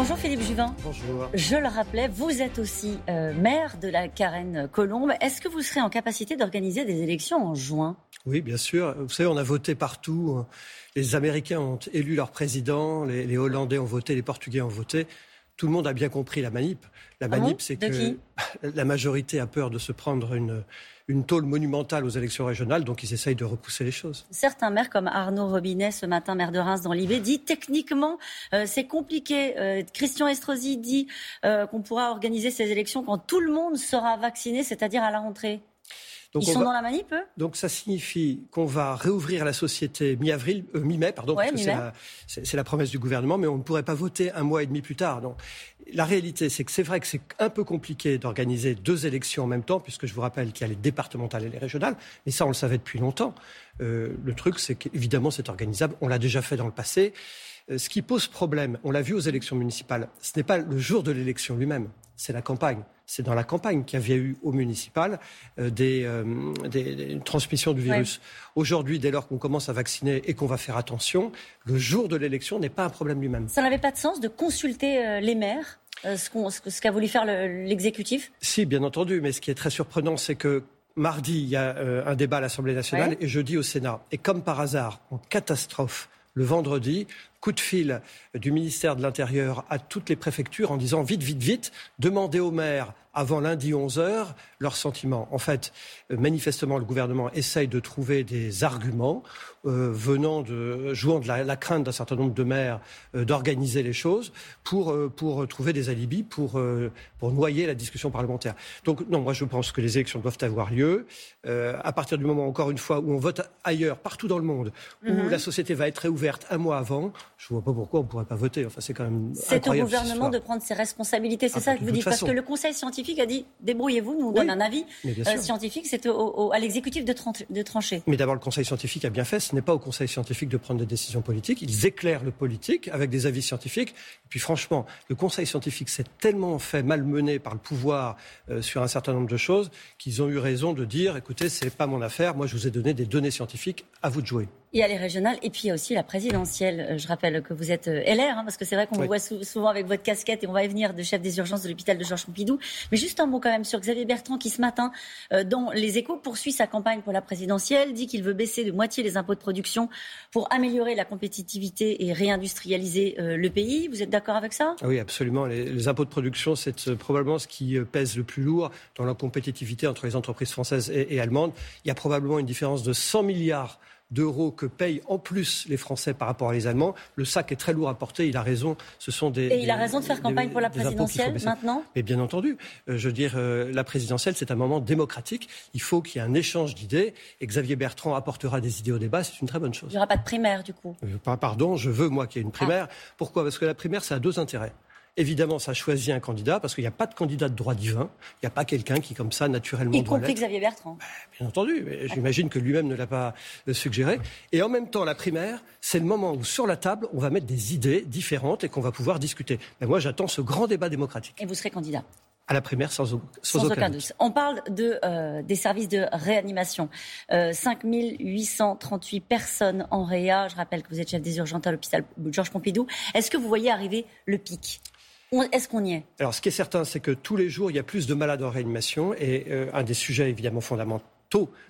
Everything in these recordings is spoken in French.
Bonjour Philippe Juvin. Bonjour. Je le rappelais, vous êtes aussi euh, maire de la Carène Colombe. Est-ce que vous serez en capacité d'organiser des élections en juin? Oui, bien sûr. Vous savez, on a voté partout. Les Américains ont élu leur président, les, Hollandais ont voté, les Portugais ont voté. Tout le monde a bien compris la manip. La Ah manip, c'est que la majorité a peur de se prendre une, une tôle monumentale aux élections régionales, donc ils essayent de repousser les choses. Certains maires, comme Arnaud Robinet, ce matin, maire de Reims dans l'Ibé, dit techniquement euh, c'est compliqué. Euh, Christian Estrosi dit euh, qu'on pourra organiser ces élections quand tout le monde sera vacciné, c'est-à-dire à la rentrée. Donc Ils sont va... dans la manip, eux? Donc ça signifie qu'on va réouvrir la société mi-avril, euh, mi-mai, pardon, Ouais, parce que mi-mai. c'est la, promesse du gouvernement, mais on ne pourrait pas voter un mois et demi plus tard. Donc, la réalité, c'est que c'est vrai que c'est un peu compliqué d'organiser deux élections en même temps, puisque je vous rappelle qu'il y a les départementales et les régionales, mais ça, on le savait depuis longtemps. Euh, le truc, c'est qu'évidemment, c'est organisable. On l'a déjà fait dans le passé. Euh, ce qui pose problème, on l'a vu aux élections municipales, ce n'est pas le jour de l'élection lui-même, c'est la campagne. C'est dans la campagne qu'il y avait eu au municipal euh, des, des, des transmissions du virus. Aujourd'hui, dès lors qu'on commence à vacciner et qu'on va faire attention, le jour de l'élection n'est pas un problème lui-même. Ça n'avait pas de sens de consulter les maires, ce qu'on- ce qu'a voulu faire le- l'exécutif Si, bien entendu, mais ce qui est très surprenant, c'est que mardi, il y a euh, un débat à l'Assemblée nationale Ouais. et jeudi au Sénat. Et comme par hasard, en catastrophe, le vendredi, coup de fil du ministère de l'Intérieur à toutes les préfectures en disant vite, vite, vite, demandez aux maires avant lundi 11h leurs sentiments. En fait, euh, manifestement, le gouvernement essaye de trouver des arguments euh, venant de, jouant de la, la crainte d'un certain nombre de maires euh, d'organiser les choses pour, euh, pour trouver des alibis, pour, pour noyer la discussion parlementaire. Donc non, moi je pense que les élections doivent avoir lieu. À partir du moment, encore une fois, où on vote ailleurs, partout dans le monde, où Mhm. la société va être réouverte un mois avant, je vois pas pourquoi on pourrait pas voter. Enfin, c'est quand même C'est au gouvernement de prendre ses responsabilités. C'est Ah, ça de que vous dites. Parce que le Conseil scientifique a dit débrouillez-vous, nous on Oui, donne un avis euh, scientifique. C'est à l'exécutif de, tran- de trancher. Mais d'abord, le Conseil scientifique a bien fait. Ce n'est pas au Conseil scientifique de prendre des décisions politiques. Ils éclairent le politique avec des avis scientifiques. Et puis, franchement, le Conseil scientifique s'est tellement fait malmener par le pouvoir euh, sur un certain nombre de choses qu'ils ont eu raison de dire écoutez, c'est pas mon affaire. Moi, je vous ai donné des données scientifiques. À vous de jouer. Il y a les régionales et puis il y a aussi la présidentielle. Euh, Je rappelle que vous êtes euh, LR, hein, parce que c'est vrai qu'on vous voit sou- souvent avec votre casquette et on va y venir de chef des urgences de l'hôpital de Georges Pompidou. Mais juste un mot quand même sur Xavier Bertrand qui ce matin, euh, dans Les Échos, poursuit sa campagne pour la présidentielle, dit qu'il veut baisser de moitié les impôts de production pour améliorer la compétitivité et réindustrialiser euh, le pays. Vous êtes d'accord avec ça? Oui, absolument. Les, les impôts de production, c'est euh, probablement ce qui pèse le plus lourd dans la compétitivité entre les entreprises françaises et, et allemandes. Il y a probablement une différence de 100 milliards d'euros que payent en plus les Français par rapport à les Allemands. Le sac est très lourd à porter. Il a raison. Ce sont des. Et il a raison de faire des- campagne pour la présidentielle maintenant? Mais bien entendu, euh, je veux dire, euh, la présidentielle, c'est un moment démocratique. Il faut qu'il y ait un échange d'idées. Et Xavier Bertrand apportera des idées au débat. C'est une très bonne Il chose. n'y aura pas de primaire du coup. Euh, par- Pardon, je veux, moi, qu'il y ait une primaire. Ah. Pourquoi? Parce que la primaire, ça a deux intérêts. Évidemment, ça choisit un candidat, parce qu'il n'y a pas de candidat de droit divin. Il n'y a pas quelqu'un qui, comme ça, naturellement, Y compris. Xavier Bertrand. Bien entendu, mais j'imagine que lui-même ne l'a pas euh, suggéré. Et en même temps, la primaire, c'est le moment où, sur la table, on va mettre des idées différentes et qu'on va pouvoir discuter. Moi, j'attends ce grand débat démocratique. Et vous serez candidat. À la primaire, sans, sans Sans aucun, doute. On parle de, euh, des services de réanimation. Euh, 5 838 personnes en réa. Je rappelle que vous êtes chef des urgences à l'hôpital Georges Pompidou. Est-ce que vous voyez arriver le pic? Est-ce qu'on y est? Alors, ce qui est certain, c'est que tous les jours, il y a plus de malades en réanimation. Et euh, un des sujets évidemment fondamentaux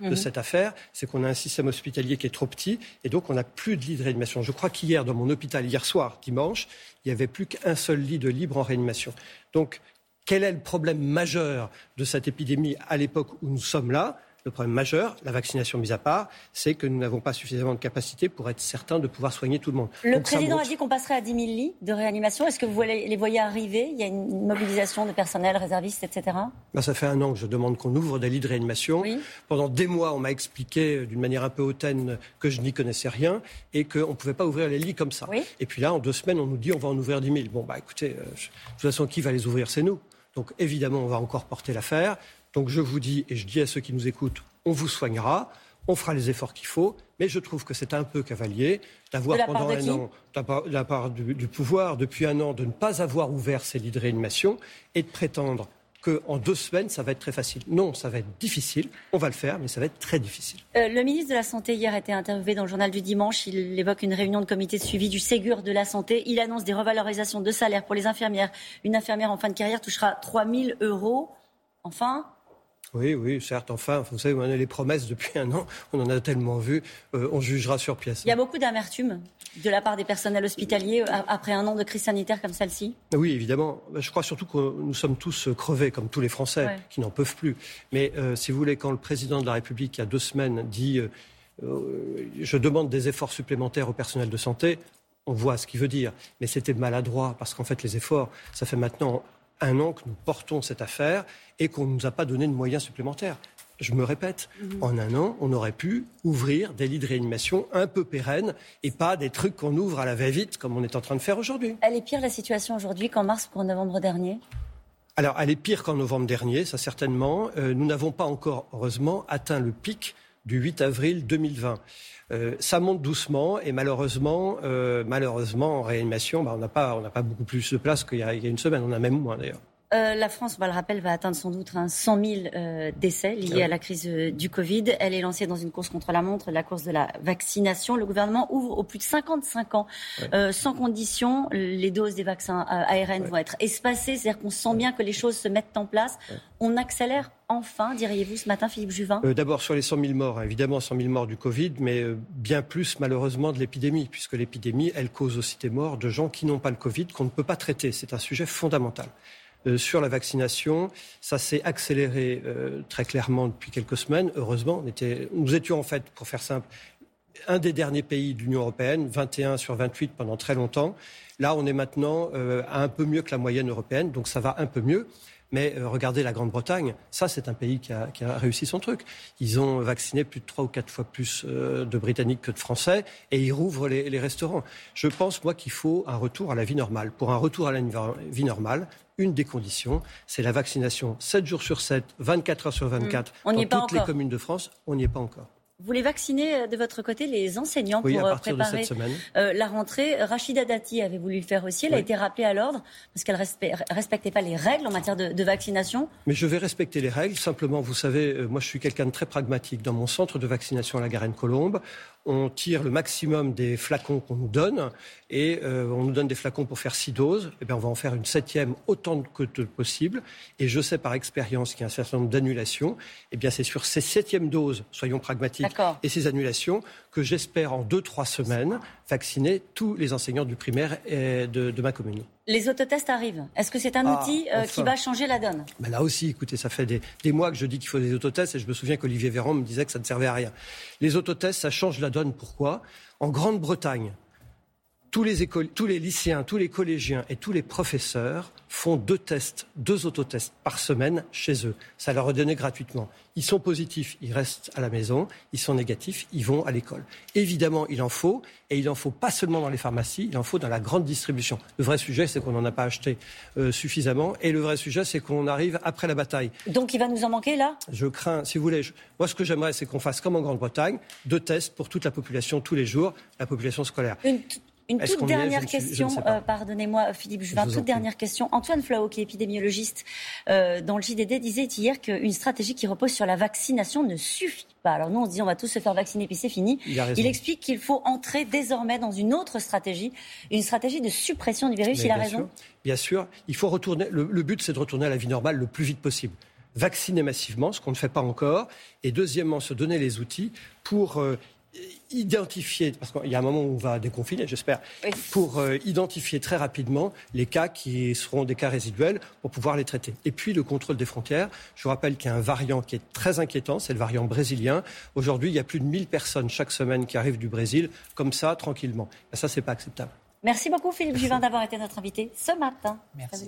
de Mhm. cette affaire, c'est qu'on a un système hospitalier qui est trop petit. Et donc, on n'a plus de lits de réanimation. Je crois qu'hier, dans mon hôpital, hier soir, dimanche, il n'y avait plus qu'un seul lit de libre en réanimation. Donc, quel est le problème majeur de cette épidémie à l'époque où nous sommes là? Le problème majeur, la vaccination mise à part, c'est que nous n'avons pas suffisamment de capacité pour être certains de pouvoir soigner tout le monde. Le Donc, président a dit qu'on passerait à 10 000 lits de réanimation. Est-ce que vous les voyez arriver? Il y a une mobilisation de personnel, réservistes, etc. Ben, ça fait un an que je demande qu'on ouvre des lits de réanimation. Oui. Pendant des mois, on m'a expliqué euh, d'une manière un peu hautaine que je n'y connaissais rien et qu'on ne pouvait pas ouvrir les lits comme ça. Oui. Et puis là, en deux semaines, on nous dit on va en ouvrir 10 000. Bon, bah écoutez, euh, je- de toute façon, qui va les ouvrir? C'est nous. Donc évidemment, on va encore porter l'affaire. Donc je vous dis, et je dis à ceux qui nous écoutent, on vous soignera, on fera les efforts qu'il faut, mais je trouve que c'est un peu cavalier d'avoir pendant un an, de la part, de la part du, du pouvoir, depuis un an, de ne pas avoir ouvert ces lits de réanimation et de prétendre qu'en deux semaines, ça va être très facile. Non, ça va être difficile. On va le faire, mais ça va être très difficile. Euh, le ministre de la Santé hier a été interviewé dans le journal du dimanche. Il évoque une réunion de comité de suivi du Ségur de la santé. Il annonce des revalorisations de salaire pour les infirmières. Une infirmière en fin de carrière touchera 3 000 euros. Enfin, oui, oui, certes. Enfin, vous savez, on a les promesses depuis un an. On en a tellement vu. Euh, on jugera sur pièce. Il y a beaucoup d'amertume de la part des personnels hospitaliers euh, après un an de crise sanitaire comme celle-ci Oui, évidemment. Je crois surtout que nous sommes tous crevés, comme tous les Français, qui n'en peuvent plus. Mais euh, si vous voulez, quand le président de la République, il y a deux semaines, dit Je demande des efforts supplémentaires au personnel de santé, on voit ce qu'il veut dire. Mais c'était maladroit, parce qu'en fait, les efforts, ça fait maintenant un an que nous portons cette affaire et qu'on ne nous a pas donné de moyens supplémentaires. Je me répète, mhm. en un an, on aurait pu ouvrir des lits de réanimation un peu pérennes et pas des trucs qu'on ouvre à la va-vite comme on est en train de faire aujourd'hui. Elle est pire la situation aujourd'hui qu'en mars ou en novembre dernier? Alors, elle est pire qu'en novembre dernier, ça certainement. Euh, nous n'avons pas encore, heureusement, atteint le pic du 8 avril 2020. Euh, ça monte doucement et malheureusement, euh, malheureusement en réanimation, bah, on n'a pas, pas beaucoup plus de place qu'il y, a une semaine. On a même moins d'ailleurs. Euh, la France, on va le rappeler, va atteindre sans doute 100 000 euh, décès liés à la crise euh, du Covid. Elle est lancée dans une course contre la montre, la course de la vaccination. Le gouvernement ouvre aux plus de 55 ans, sans condition. Les doses des vaccins ARN vont être espacées, c'est-à-dire qu'on sent bien que les choses se mettent en place. On accélère enfin, diriez-vous ce matin, Philippe Juvin? D'abord sur les 100 000 morts, évidemment 100 000 morts du Covid, mais bien plus malheureusement de l'épidémie, puisque l'épidémie, elle cause aussi des morts de gens qui n'ont pas le Covid, qu'on ne peut pas traiter. C'est un sujet fondamental. Euh, sur la vaccination. Ça s'est accéléré euh, très clairement depuis quelques semaines. Heureusement, nous étions en fait, pour faire simple, un des derniers pays de l'Union européenne, 21 sur 28 pendant très longtemps. Là, on est maintenant euh, à un peu mieux que la moyenne européenne, donc ça va un peu mieux. Mais regardez la Grande-Bretagne, ça c'est un pays qui a, réussi son truc. Ils ont vacciné plus de trois ou quatre fois plus de Britanniques que de Français et ils rouvrent les, les restaurants. Je pense, moi, qu'il faut un retour à la vie normale. Pour un retour à la vie normale, une des conditions, c'est la vaccination 7 jours sur 7, 24 heures sur 24 mmh. dans toutes les communes de France. On n'y est pas encore. Vous voulez vacciner euh, de votre côté les enseignants pour euh, préparer euh, la rentrée. Rachida Dati avait voulu le faire aussi. Elle a été rappelée à l'ordre parce qu'elle ne respectait pas les règles en matière de, vaccination. Mais je vais respecter les règles. Simplement, vous savez, moi je suis quelqu'un de très pragmatique. Dans mon centre de vaccination à la Garenne-Colombe, on tire le maximum des flacons qu'on nous donne et on nous donne des flacons pour faire six doses. Et eh bien, on va en faire une septième autant que possible. Et je sais par expérience qu'il y a un certain nombre d'annulations. Et eh bien, c'est sur ces septièmes doses, soyons pragmatiques, et ces annulations que j'espère en deux, trois semaines vacciner tous les enseignants du primaire et de, ma commune. Les autotests arrivent. Est-ce que c'est un ah, outil euh, qui va changer la donne? Ben Là aussi, écoutez, ça fait des, des, mois que je dis qu'il faut des autotests et je me souviens qu'Olivier Véran me disait que ça ne servait à rien. Les autotests, ça change la donne. Pourquoi? En Grande-Bretagne, tous les, tous les lycéens, tous les collégiens et tous les professeurs font deux tests, deux autotests par semaine chez eux. Ça leur est donné gratuitement. Ils sont positifs, ils restent à la maison. Ils sont négatifs, ils vont à l'école. Évidemment, il en faut, et il en faut pas seulement dans les pharmacies, il en faut dans la grande distribution. Le vrai sujet, c'est qu'on n'en a pas acheté euh, suffisamment, et le vrai sujet, c'est qu'on arrive après la bataille. Donc, il va nous en manquer là? Je crains, si vous voulez. Moi, ce que j'aimerais, c'est qu'on fasse comme en Grande-Bretagne, deux tests pour toute la population tous les jours, la population scolaire. Une toute dernière question, euh, pardonnez-moi Philippe Juvin, toute dernière question. Antoine Flao, qui est épidémiologiste euh, dans le JDD, disait hier qu'une stratégie qui repose sur la vaccination ne suffit pas. Alors nous, on se dit on va tous se faire vacciner puis c'est fini. Il, explique qu'il faut entrer désormais dans une autre stratégie, une stratégie de suppression du virus. il a raison. bien sûr, il faut retourner. Le, le but, c'est de retourner à la vie normale le plus vite possible vacciner massivement, ce qu'on ne fait pas encore, et deuxièmement, se donner les outils pour euh, identifier, parce qu'il y a un moment où on va déconfiner, j'espère, pour euh, identifier très rapidement les cas qui seront des cas résiduels pour pouvoir les traiter. Et puis le contrôle des frontières. Je vous rappelle qu'il y a un variant qui est très inquiétant, c'est le variant brésilien. Aujourd'hui, il y a plus de 1000 personnes chaque semaine qui arrivent du Brésil, comme ça, tranquillement. Et ça, c'est pas acceptable. Merci beaucoup, Philippe Juvin, d'avoir été notre invité ce matin. Merci.